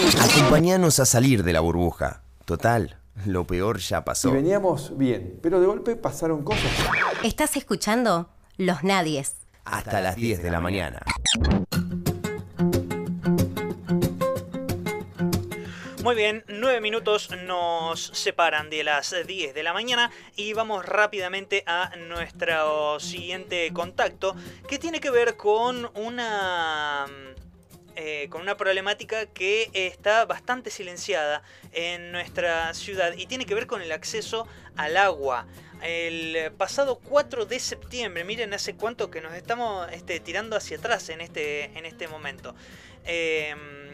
Acompáñanos a salir de la burbuja. Total, lo peor ya Y pasó. veníamos bien, pero de golpe pasaron cosas. Estás escuchando Los Nadies. Hasta las 10 de la mañana. Muy bien, nueve minutos nos separan de las 10 de la mañana y vamos rápidamente a nuestro siguiente contacto que tiene que ver con una eh, con una problemática que está bastante silenciada en nuestra ciudad y tiene que ver con el acceso al agua. El pasado 4 de septiembre, miren hace cuánto que nos estamos este, tirando hacia atrás en este, en este momento. Em,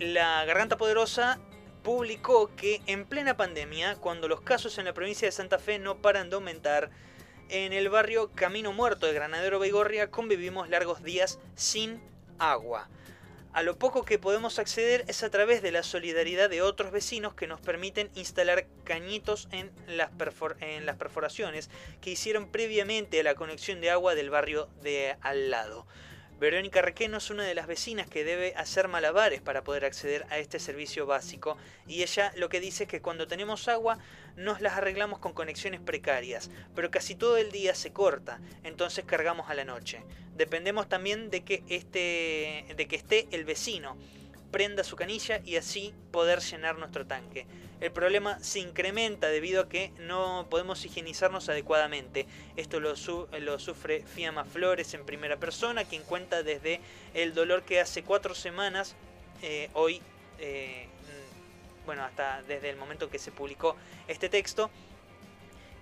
la Garganta Poderosa publicó que en plena pandemia, cuando los casos en la provincia de Santa Fe no paran de aumentar, en el barrio Camino Muerto de Granadero Baigorria convivimos largos días sin agua. A lo poco que podemos acceder es a través de la solidaridad de otros vecinos que nos permiten instalar cañitos en las, perforaciones que hicieron previamente a la conexión de agua del barrio de al lado. Verónica Requeno es una de las vecinas que debe hacer malabares para poder acceder a este servicio básico y ella lo que dice es que cuando tenemos agua nos las arreglamos con conexiones precarias, pero casi todo el día se corta, entonces cargamos a la noche. Dependemos también de que, este, de que esté el vecino, prenda su canilla y así poder llenar nuestro tanque. El problema se incrementa debido a que no podemos higienizarnos adecuadamente. Esto lo, su- lo sufre Fiamma Flores en primera persona, quien cuenta desde el dolor que hace cuatro semanas, eh, hoy, eh, bueno, hasta desde el momento que se publicó este texto,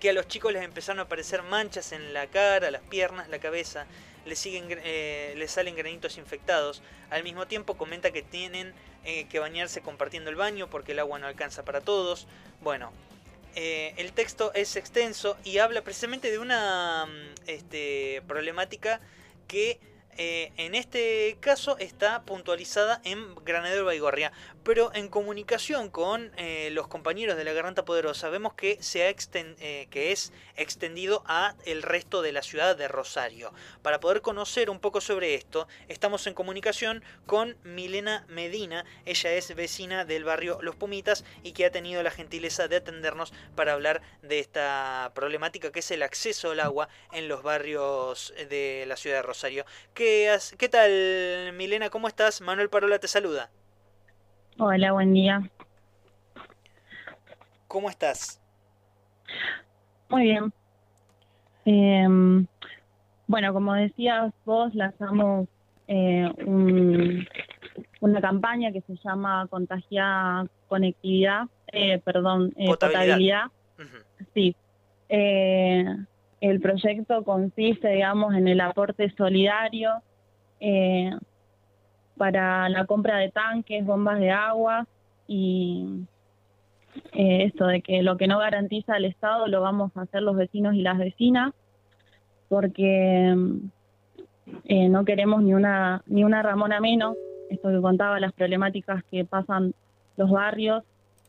que a los chicos les empezaron a aparecer manchas en la cara, las piernas, la cabeza, les, siguen, eh, les salen granitos infectados. Al mismo tiempo comenta que tienen eh, que bañarse compartiendo el baño porque el agua no alcanza para todos. Bueno, eh, el texto es extenso y habla precisamente de una mm, este, problemática que eh, en este caso está puntualizada en Granadero Baigorria, pero en comunicación con eh, los compañeros de la Garganta Poderosa vemos que, se ha eh, que es extendido a el resto de la ciudad de Rosario. Para poder conocer un poco sobre esto, estamos en comunicación con Milena Medina, ella es vecina del barrio Los Pumitas y que ha tenido la gentileza de atendernos para hablar de esta problemática que es el acceso al agua en los barrios de la ciudad de Rosario. ¿Qué, qué tal, Milena? ¿Cómo estás? Manuel Parola te saluda. Hola, buen día. ¿Cómo estás? Muy bien. Em, bueno, como decías vos, lanzamos eh, un- una campaña que se llama Contagia Conectividad, eh, perdón, eh, Potabilidad. potabilidad. Sí. El proyecto consiste, digamos, en el aporte solidario eh, para la compra de tanques, bombas de agua y eh, esto de que lo que no garantiza el Estado lo vamos a hacer los vecinos y las vecinas porque eh, no queremos ni una ni una Ramona menos. Esto que contaba las problemáticas que pasan los barrios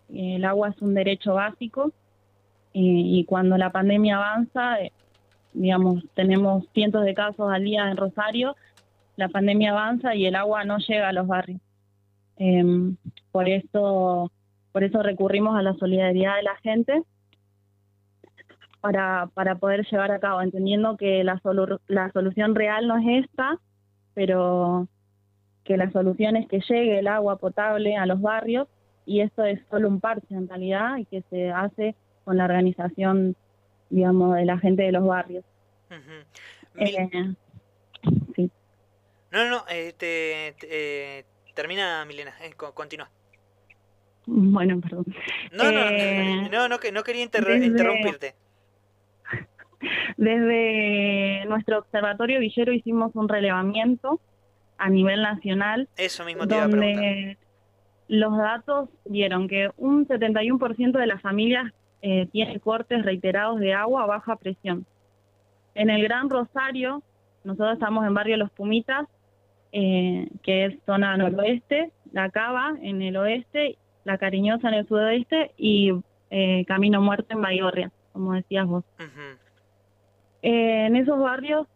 eh, el agua es un derecho básico eh, y cuando la pandemia avanza digamos tenemos cientos de casos al día en Rosario la pandemia avanza y el agua no llega a los barrios. Em, por eso por eso recurrimos a la solidaridad de la gente para, para poder llevar a cabo, entendiendo que la, solu- la solución real no es esta, pero que la solución es que llegue el agua potable a los barrios y esto es solo un parche en realidad y que se hace con la organización, digamos, de la gente de los barrios. Eh, sí. No, no, no, eh, te- te- eh, termina Milena, eh, co- continúa. Bueno, perdón. No, no, Eh, no, no, que- no quería desde- interrumpirte. Desde nuestro observatorio Villero hicimos un relevamiento a nivel nacional Eso mismo te iba a preguntar. donde los datos dieron que un 71% de las familias eh, tiene cortes reiterados de agua a baja presión. En el Gran Rosario, nosotros estamos en barrio Los Pumitas, eh, que es zona noroeste, La Cava en el oeste, La Cariñosa en el sudoeste y eh, Camino Muerto en Baigorria, como decías vos. En esos barrios,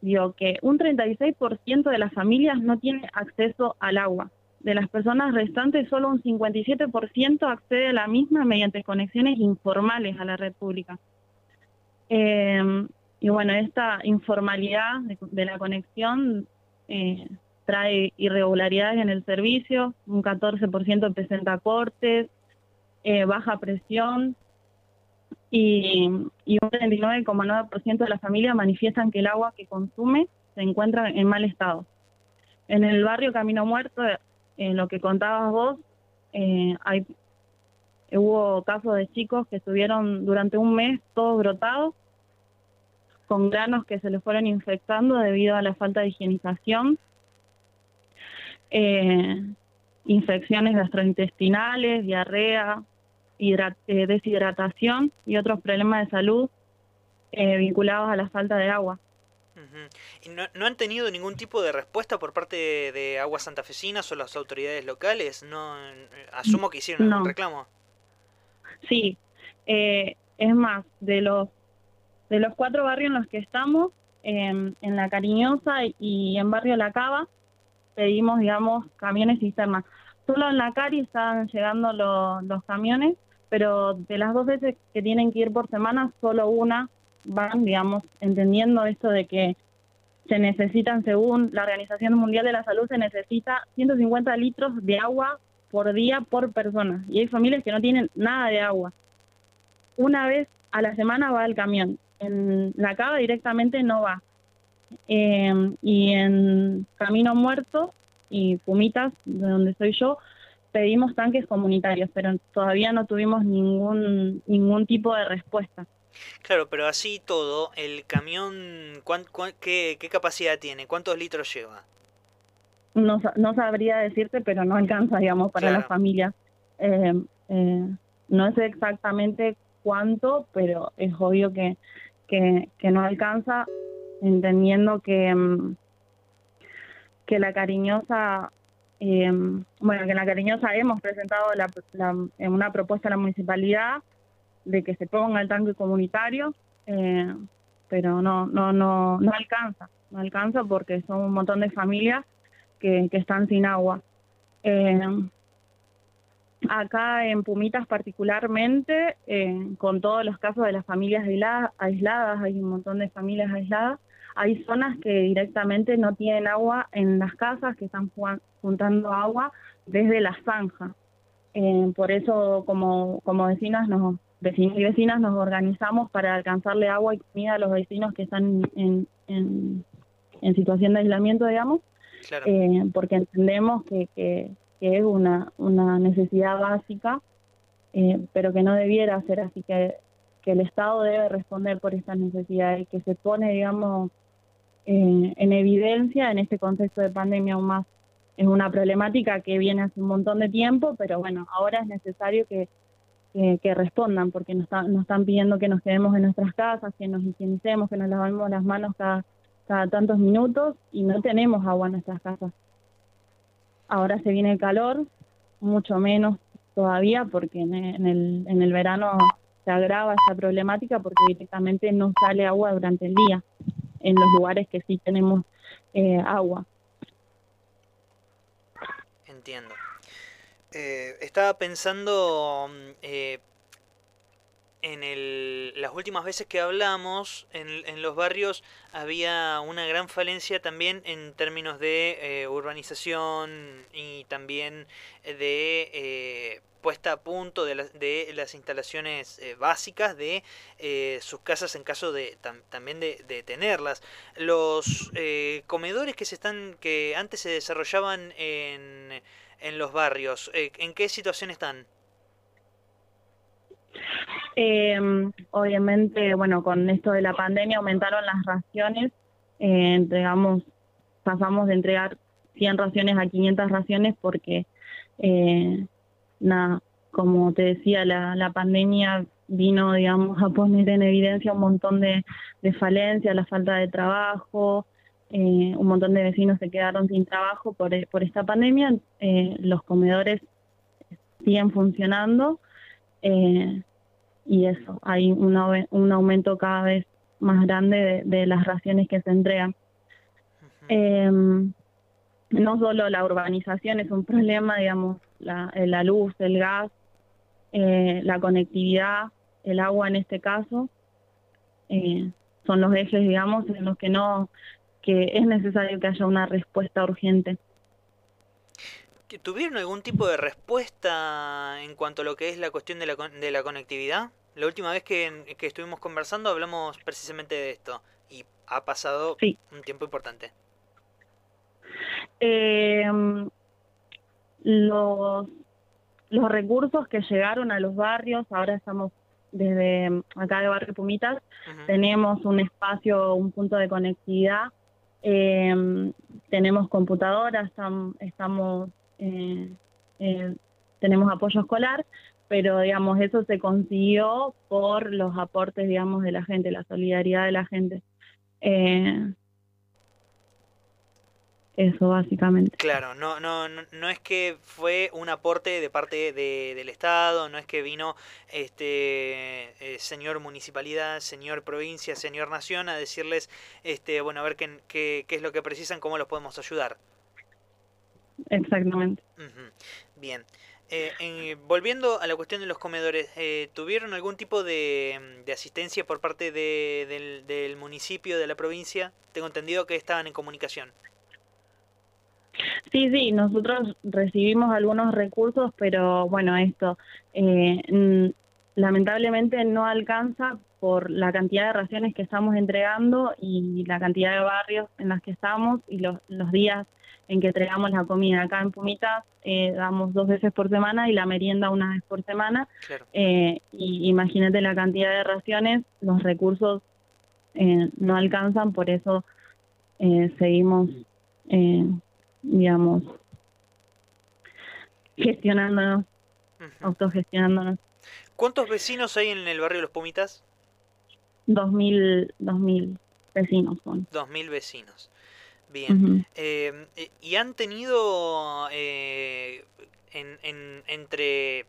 digo que un 36% de las familias no tiene acceso al agua. De las personas restantes, solo un 57% accede a la misma mediante conexiones informales a la red pública. Eh, y bueno, esta informalidad de, la conexión eh, trae irregularidades en el servicio, un 14% presenta cortes, eh, baja presión y, y un 39,9% de las familias manifiestan que el agua que consume se encuentra en mal estado. En el barrio Camino Muerto, en lo que contabas vos, eh, hay, hubo casos de chicos que estuvieron durante un mes todos brotados con granos que se les fueron infectando debido a la falta de higienización, eh, infecciones gastrointestinales, diarrea, eh, deshidratación y otros problemas de salud eh, vinculados a la falta de agua. ¿Y no, han tenido ningún tipo de respuesta por parte de, aguas santafesinas o las autoridades locales? No, asumo que hicieron un reclamo. Sí, es más, de los de los cuatro barrios en los que estamos, en La Cariñosa y en Barrio La Cava, pedimos, digamos, camiones cisterna. Solo en La Cari están llegando los camiones, pero de las dos veces que tienen que ir por semana, solo una van, digamos, entendiendo esto de que se necesitan, según la Organización Mundial de la Salud, se necesita 150 litros de agua por día por persona. Y hay familias que no tienen nada de agua. Una vez a la semana va el camión en la cava directamente no va. Em, y en Camino Muerto y Pumitas, de donde soy yo, pedimos tanques comunitarios, pero todavía no tuvimos ningún, ningún tipo de respuesta. Claro, pero así todo, ¿el camión qué, capacidad tiene? ¿Cuántos litros lleva? No, no sabría decirte, pero no alcanza, digamos, para las familias. Eh, eh, no sé exactamente cuánto, pero es obvio que que, no alcanza, entendiendo que, mm, que la cariñosa, eh, bueno, que en la cariñosa hemos presentado la, en una propuesta a la municipalidad de que se ponga el tanque comunitario, eh, pero no, no, no, no alcanza, no alcanza porque son un montón de familias que, están sin agua. Eh, Acá en Pumitas particularmente, eh, con todos los casos de las familias aisladas, hay un montón de familias aisladas, hay zonas que directamente no tienen agua en las casas, que están juntando agua desde la zanja. Por eso, como, como vecinas, nos, vecinos y vecinas nos organizamos para alcanzarle agua y comida a los vecinos que están en, en, situación de aislamiento, digamos, eh, porque entendemos que, que que es una, una necesidad básica, eh, pero que no debiera ser así, que, que el Estado debe responder por estas necesidades y que se pone, digamos, eh, en evidencia en este contexto de pandemia aún más. Es una problemática que viene hace un montón de tiempo, pero bueno, ahora es necesario que, que, respondan, porque nos, nos están pidiendo que nos quedemos en nuestras casas, que nos higienicemos, que nos lavemos las manos cada, tantos minutos y no tenemos agua en nuestras casas. Ahora se viene el calor, mucho menos todavía, porque en el, en el verano se agrava esta problemática porque directamente no sale agua durante el día en los lugares que sí tenemos eh, agua. Entiendo. Eh, estaba pensando mm, eh, en el, las últimas veces que hablamos, en, los barrios había una gran falencia también en términos de eh, urbanización y también de eh, puesta a punto de, de las instalaciones eh, básicas de sus casas en caso de también de, de, tenerlas. Los comedores que se están que antes se desarrollaban en, en los barrios, ¿en qué situación están? Eh, obviamente, bueno, con esto de la pandemia aumentaron las raciones, eh, entregamos, pasamos de entregar 100 raciones a 500 raciones porque, eh, como te decía, la, la pandemia vino, digamos, a poner en evidencia un montón de falencias, la falta de trabajo, eh, un montón de vecinos se quedaron sin trabajo por, por esta pandemia, eh, los comedores siguen funcionando, eh, y eso, hay un, un aumento cada vez más grande de, las raciones que se entregan. Em, no solo la urbanización es un problema, digamos, la, la luz, el gas, eh, la conectividad, el agua en este caso, son los ejes, digamos, en los que no, que es necesario que haya una respuesta urgente. ¿Tuvieron algún tipo de respuesta en cuanto a lo que es la cuestión de la, de la conectividad? La última vez que, que estuvimos conversando hablamos precisamente de esto y ha pasado un tiempo importante. Eh, los, los recursos que llegaron a los barrios, ahora estamos desde acá de Barrio Pumitas, tenemos un espacio, un punto de conectividad, eh, tenemos computadoras, estamos, eh, eh, tenemos apoyo escolar, pero digamos eso se consiguió por los aportes, digamos, de la gente, la solidaridad de la gente. Eso básicamente. Claro, no, no, no, es que fue un aporte de parte de, del Estado, no es que vino este eh, señor municipalidad, señor provincia, señor nación a decirles, este, bueno, a ver qué, qué, qué es lo que precisan, cómo los podemos ayudar. Exactamente. Bien. Eh, volviendo a la cuestión de los comedores, eh, ¿tuvieron algún tipo de, de asistencia por parte de, del, del municipio, de la provincia? Tengo entendido que estaban en comunicación. Sí, sí, nosotros recibimos algunos recursos, pero bueno, esto eh, lamentablemente no alcanza por la cantidad de raciones que estamos entregando y la cantidad de barrios en las que estamos y los, los días en que entregamos la comida. Acá en Pumitas eh, damos dos veces por semana y la merienda una vez por semana. Eh, y imagínate la cantidad de raciones, los recursos eh, no alcanzan, por eso eh, seguimos digamos, gestionándonos, autogestionándonos. ¿Cuántos vecinos hay en el barrio Los Pumitas? Dos mil, dos mil vecinos son. Dos mil vecinos. Bien. Eh, ¿Y han tenido eh, en, en, entre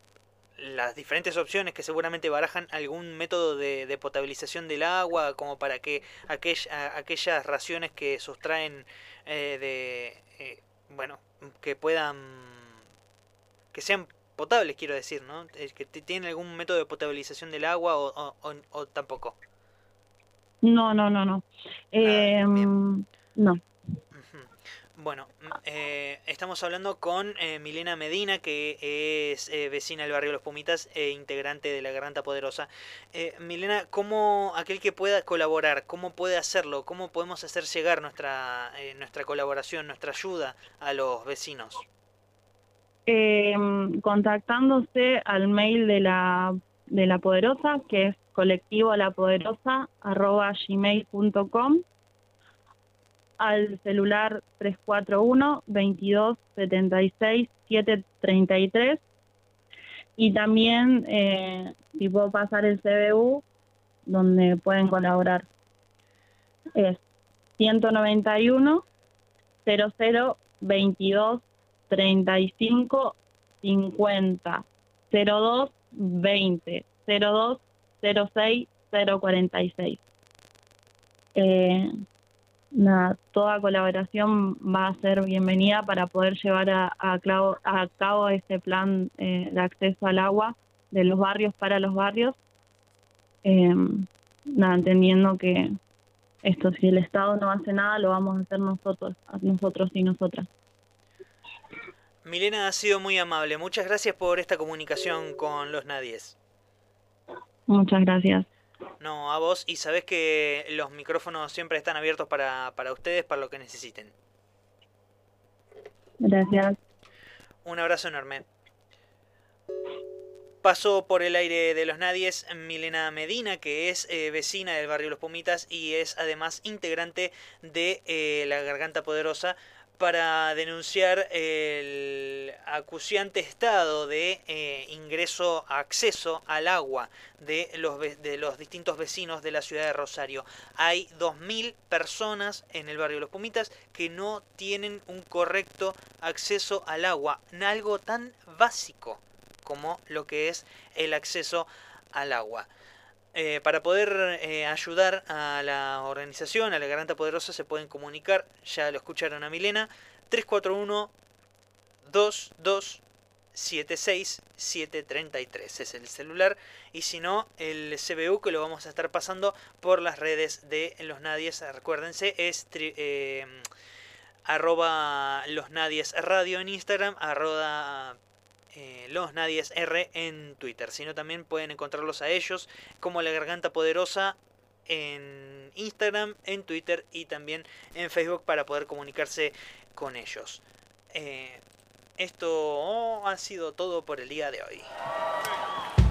las diferentes opciones que seguramente barajan algún método de, potabilización del agua como para que aquellas raciones que sustraen eh, de bueno, que puedan, que sean potables, quiero decir, ¿no? ¿Que tienen algún método de potabilización del agua o, o, tampoco? No, no, no, no. Eh, no. Bueno, mm, eh, estamos hablando con eh, Milena Medina, que es eh, vecina del barrio Los Pumitas e integrante de la Garganta Poderosa. Milena, ¿cómo aquel que pueda colaborar, cómo puede hacerlo? ¿Cómo podemos hacer llegar nuestra, nuestra colaboración, nuestra ayuda a los vecinos? Em, contactándose al mail de la, de la Poderosa, que es colectivo la poderosa arroba gmail.com al celular 341 22 76 733 y también eh, si puedo pasar el CBU donde pueden colaborar. Es 191 00 22 35 50 02 20 02 06 046 eh, nada, toda colaboración va a ser bienvenida para poder llevar a, a, cabo este plan eh, de acceso al agua de los barrios para los barrios, eh, nada, entendiendo que esto si el Estado no hace nada lo vamos a hacer nosotros, nosotros y nosotras. Milena ha sido muy amable. Muchas gracias por esta comunicación con los nadies. Muchas gracias. No, a vos. Y sabés que los micrófonos siempre están abiertos para, para ustedes, para lo que necesiten. Gracias. Un abrazo enorme. Pasó por el aire de los nadies Milena Medina, que es eh, vecina del barrio Los Pumitas y es además integrante de eh, La Garganta Poderosa, para denunciar el acuciante estado de eh, ingreso, acceso al agua de los, de los distintos vecinos de la ciudad de Rosario. Hay 2.000 personas en el barrio Los Pumitas que no tienen un correcto acceso al agua, algo tan básico como lo que es el acceso al agua. Eh, para poder eh, ayudar a la organización, a la Garanta Poderosa, se pueden comunicar, ya lo escucharon a Milena, 341 22 763 es el celular y si no el CBU que lo vamos a estar pasando por las redes de los nadies. Recuérdense es eh, arroba los nadies radio en Instagram arroba eh, los nadies r en Twitter sino también pueden encontrarlos a ellos como la garganta poderosa en Instagram en Twitter y también en Facebook para poder comunicarse con ellos eh, esto ha sido todo por el día de hoy.